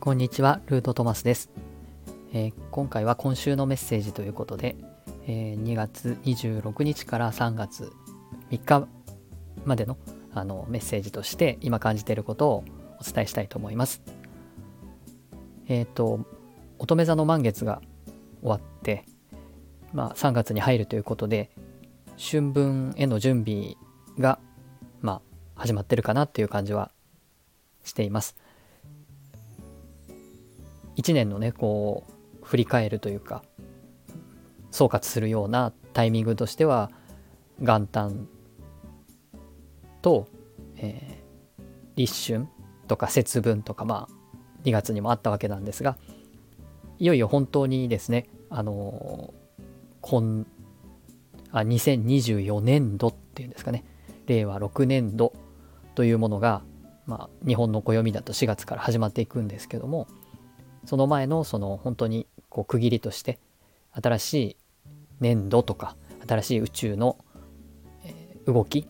こんにちは、ルートトマスです、えー、今回は今週のメッセージということで、えー、2月26日から3月3日までのあのメッセージとして今感じていることをお伝えしたいと思います。えっ、ー、と、乙女座の満月が終わって、まあ、3月に入るということで、春分への準備が、まあ、始まってるかなっていう感じはしています。1年のね、こう、振り返るというか、総括するようなタイミングとしては、元旦と、えー、立春とか節分とかまあ2月にもあったわけなんですがいよいよ本当にですねあのー、あ2024年度っていうんですかね。令和6年度というものが、まあ、日本の暦だと4月から始まっていくんですけどもその前のその本当にこう区切りとして新しい年度とか新しい宇宙の動き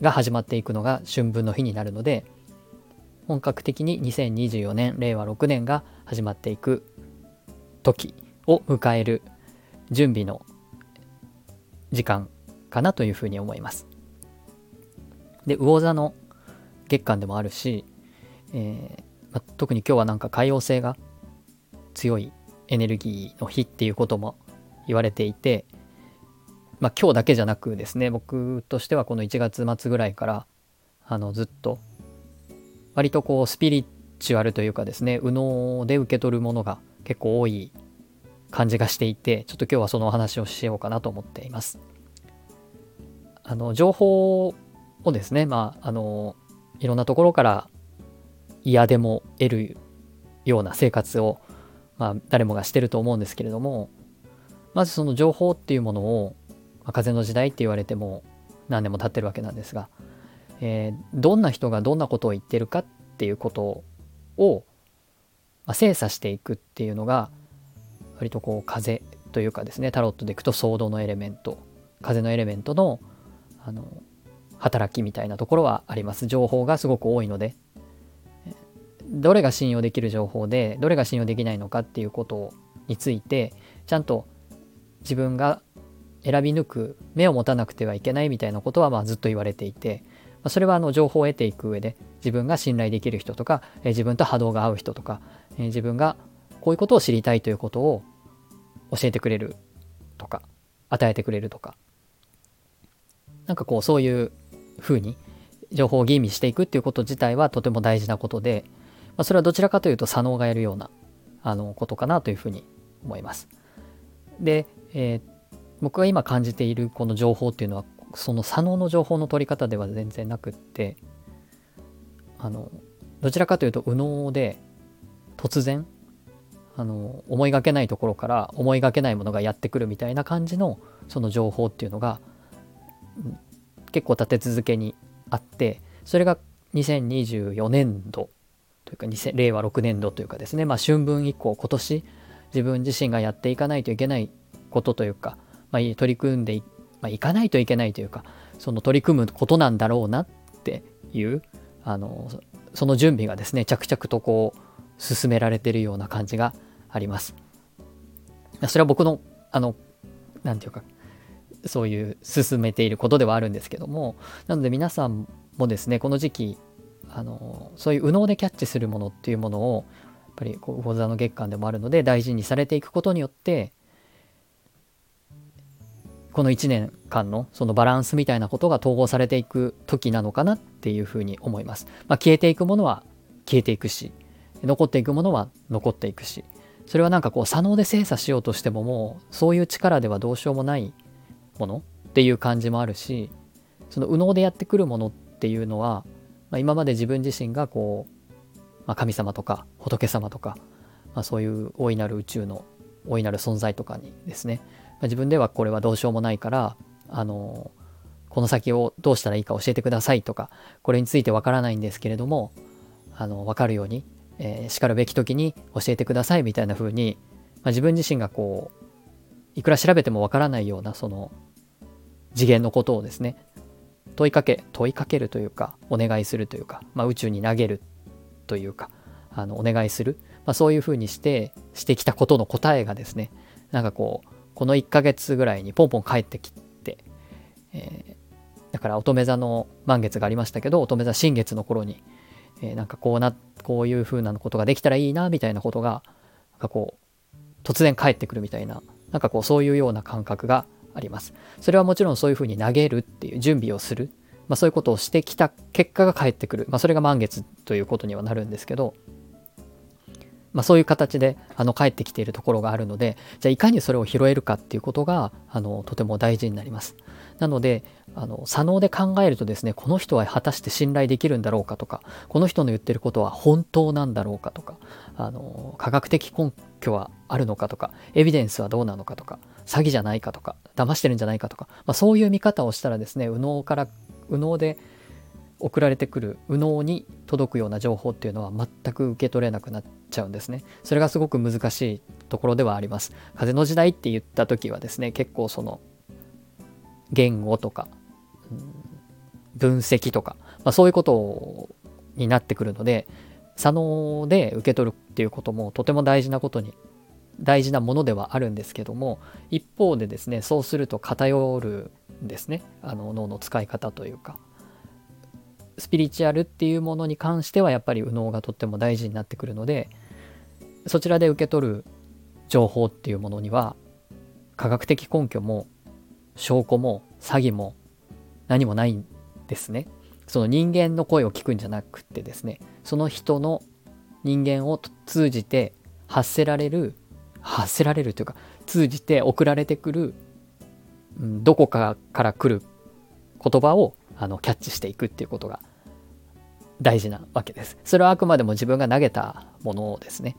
が始まっていくのが春分の日になるので本格的に2024年令和6年が始まっていく時を迎える準備の時間かなというふうに思います。で魚座の月間でもあるし、えーま特に今日はなんか海洋性が強いエネルギーの日っていうことも言われていてまあ、今日だけじゃなくですね僕としてはこの1月末ぐらいからあのずっと割とこうスピリチュアルというかですね右脳で受け取るものが結構多い感じがしていてちょっと今日はそのお話をしようかなと思っています。あの情報をですねまああのいろんなところから嫌でも得るような生活を、まあ、誰もがしてると思うんですけれどもまずその情報っていうものをまあ、風の時代って言われても何年も経ってるわけなんですが、えー、どんな人がどんなことを言ってるかっていうことを、まあ、精査していくっていうのが割とこう風というかですねタロットでいくとソードのエレメント風のエレメントのあの働きみたいなところはあります。情報がすごく多いので。どれが信用できる情報でどれが信用できないのかっていうことについてちゃんと自分が選び抜く目を持たなくてはいけないみたいなことはまあずっと言われていて、まそれはあの情報を得ていく上で自分が信頼できる人とか、え自分と波動が合う人とか、え自分がこういうことを知りたいということを教えてくれるとか与えてくれるとかなんかこうそういうふうに情報を吟味していくっていうこと自体はとても大事なことで、まあ、それはどちらかというと左脳がやるようなあのことかなというふうに思います。で、えー、僕が今感じているこの情報っていうのはその左脳の情報の取り方では全然なくってあのどちらかというと右脳で突然あの思いがけないところから思いがけないものがやってくるみたいな感じのその情報っていうのが結構立て続けにあってそれが2024年度というか令和6年度というかですね。まあ春分以降今年自分自身がやっていかないといけないことというかまあ、取り組んでい,、まあ、いかないといけないというかその取り組むことなんだろうなっていうあのその準備がですね着々とこう進められてるような感じがあります。それは僕のあの何て言うかそういう進めていることではあるんですけどもなので皆さんもですねこの時期あのそういう右脳でキャッチするものっていうものをやっぱりこう魚座の月間でもあるので大事にされていくことによってこの1年間のそのバランスみたいなことが統合されていく時なのかなっていうふうに思います。まあ、消えていくものは消えていくし残っていくものは残っていくしそれはなんかこう左脳で精査しようとしてももうそういう力ではどうしようもないものっていう感じもあるしその右脳でやってくるものっていうのは、まあ、今まで自分自身がこう、まあ、神様とか仏様とか、まあ、そういう大いなる宇宙の大いなる存在とかにですねま自分ではこれはどうしようもないからあのこの先をどうしたらいいか教えてくださいとかこれについてわからないんですけれどもあの分かるように、えー、しかるべき時に教えてくださいみたいな風に、まあ、自分自身がこういくら調べてもわからないようなその次元のことをですね問いかけ問いかけるというかお願いするというか、まあ、宇宙に投げるというかあのお願いする、まあ、そういうふうにしてしてきたことの答えがですねなんかこうこの1ヶ月ぐらいにポンポン帰ってきて、えー、だから乙女座の満月がありましたけど乙女座新月の頃に、えー、なんかこうなこういう風なことができたらいいなみたいなことがなんかこう突然返ってくるみたいななんかこうそういうような感覚があります。それはもちろんそういう風に投げるっていう準備をする、まあ、そういうことをしてきた結果が返ってくる、まあ、それが満月ということにはなるんですけど、まあ、そういう形であの帰ってきているところがあるのでじゃあいかにそれを拾えるかっていうことがあのとても大事になります。なのであの左脳で考えるとですねこの人は果たして信頼できるんだろうかとかこの人の言ってることは本当なんだろうかとかあの科学的根拠はあるのかとかエビデンスはどうなのかとか詐欺じゃないかとか騙してるんじゃないかとか、まあ、そういう見方をしたらですね右脳から右脳で送られてくる右脳に届くような情報っていうのは全く受け取れなくなっちゃうんですね。それがすごく難しいところではあります。風の時代って言った時はですね結構その言語とか、うん、分析とか、まあ、そういうことになってくるので左脳で受け取るっていうこともとても大事なことに大事なものではあるんですけども一方でですねそうすると偏るんですねあの脳の使い方というかスピリチュアルっていうものに関してはやっぱり右脳がとっても大事になってくるのでそちらで受け取る情報っていうものには科学的根拠も証拠も詐欺も何もないんですね。その人間の声を聞くんじゃなくてですねその人の人間を通じて発せられる発せられるというか通じて送られてくる、うん、どこかから来る言葉をあのキャッチしていくっていうことが大事なわけです。それはあくまでも自分が投げたものですね、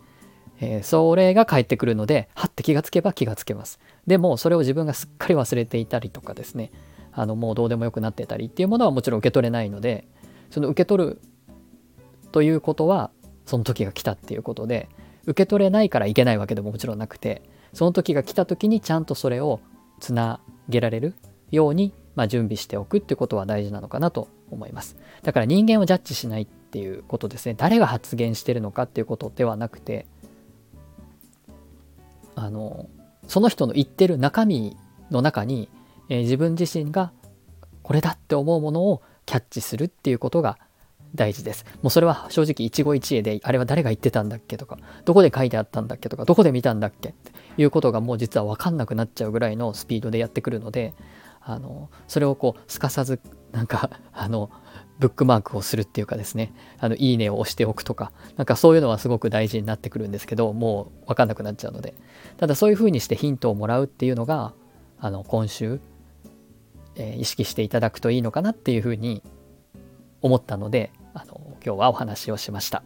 えー、それが返ってくるのではって気がつけば気がつけます。でもそれを自分がすっかり忘れていたりとかですねあのもうどうでもよくなってたりっていうものはもちろん受け取れないのでその受け取るということはその時が来たっていうことで受け取れないからいけないわけでももちろんなくてその時が来た時にちゃんとそれをつなげられるように、まあ、準備しておくってことは大事なのかなと思いますだから人間をジャッジしないっていうことですね誰が発言してるのかっていうことではなくてあのその人の言ってる中身の中に、えー、自分自身がこれだって思うものをキャッチするっていうことが大事です。もうそれは正直一期一会で、あれは誰が言ってたんだっけとか、どこで書いてあったんだっけとか、どこで見たんだっけっていうことがもう実は分かんなくなっちゃうぐらいのスピードでやってくるので、あの、それをこう、すかさず、なんか、あの、ブックマークをするっていうかですね、あの、いいねを押しておくとか、なんかそういうのはすごく大事になってくるんですけど、もう分かんなくなっちゃうので。ただそういうふうにしてヒントをもらうっていうのが、あの、今週、えー、意識していただくといいのかなっていうふうに思ったので、あの今日はお話をしました。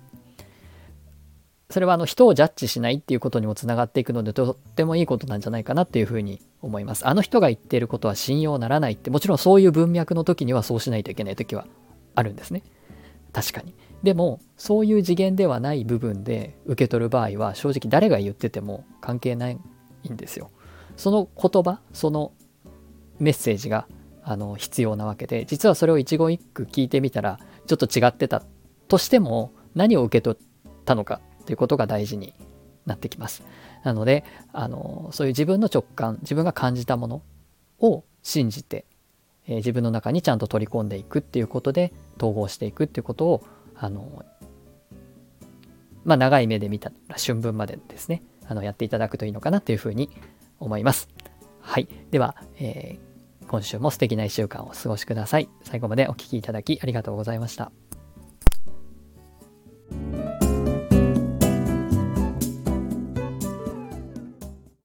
それはあの人をジャッジしないっていうことにもつながっていくのでとってもいいことなんじゃないかなっていうふうに思います。あの人が言っていることは信用ならないってもちろんそういう文脈の時にはそうしないといけない時はあるんですね。確かに。でもそういう次元ではない部分で受け取る場合は正直誰が言ってても関係ないんですよ。その言葉そのメッセージがあの必要なわけで実はそれを一言一句聞いてみたらちょっと違ってたとしても何を受け取ったのかということが大事になってきます。なのであのそういう自分の直感自分が感じたものを信じて、えー、自分の中にちゃんと取り込んでいくっていうことで統合していくっていうことをあのまあ長い目で見たら春分までですねあのやっていただくといいのかなというふうに思います。はい。では、えー今週も素敵な1週間をお過ごしください。最後までお聴きいただきありがとうございました。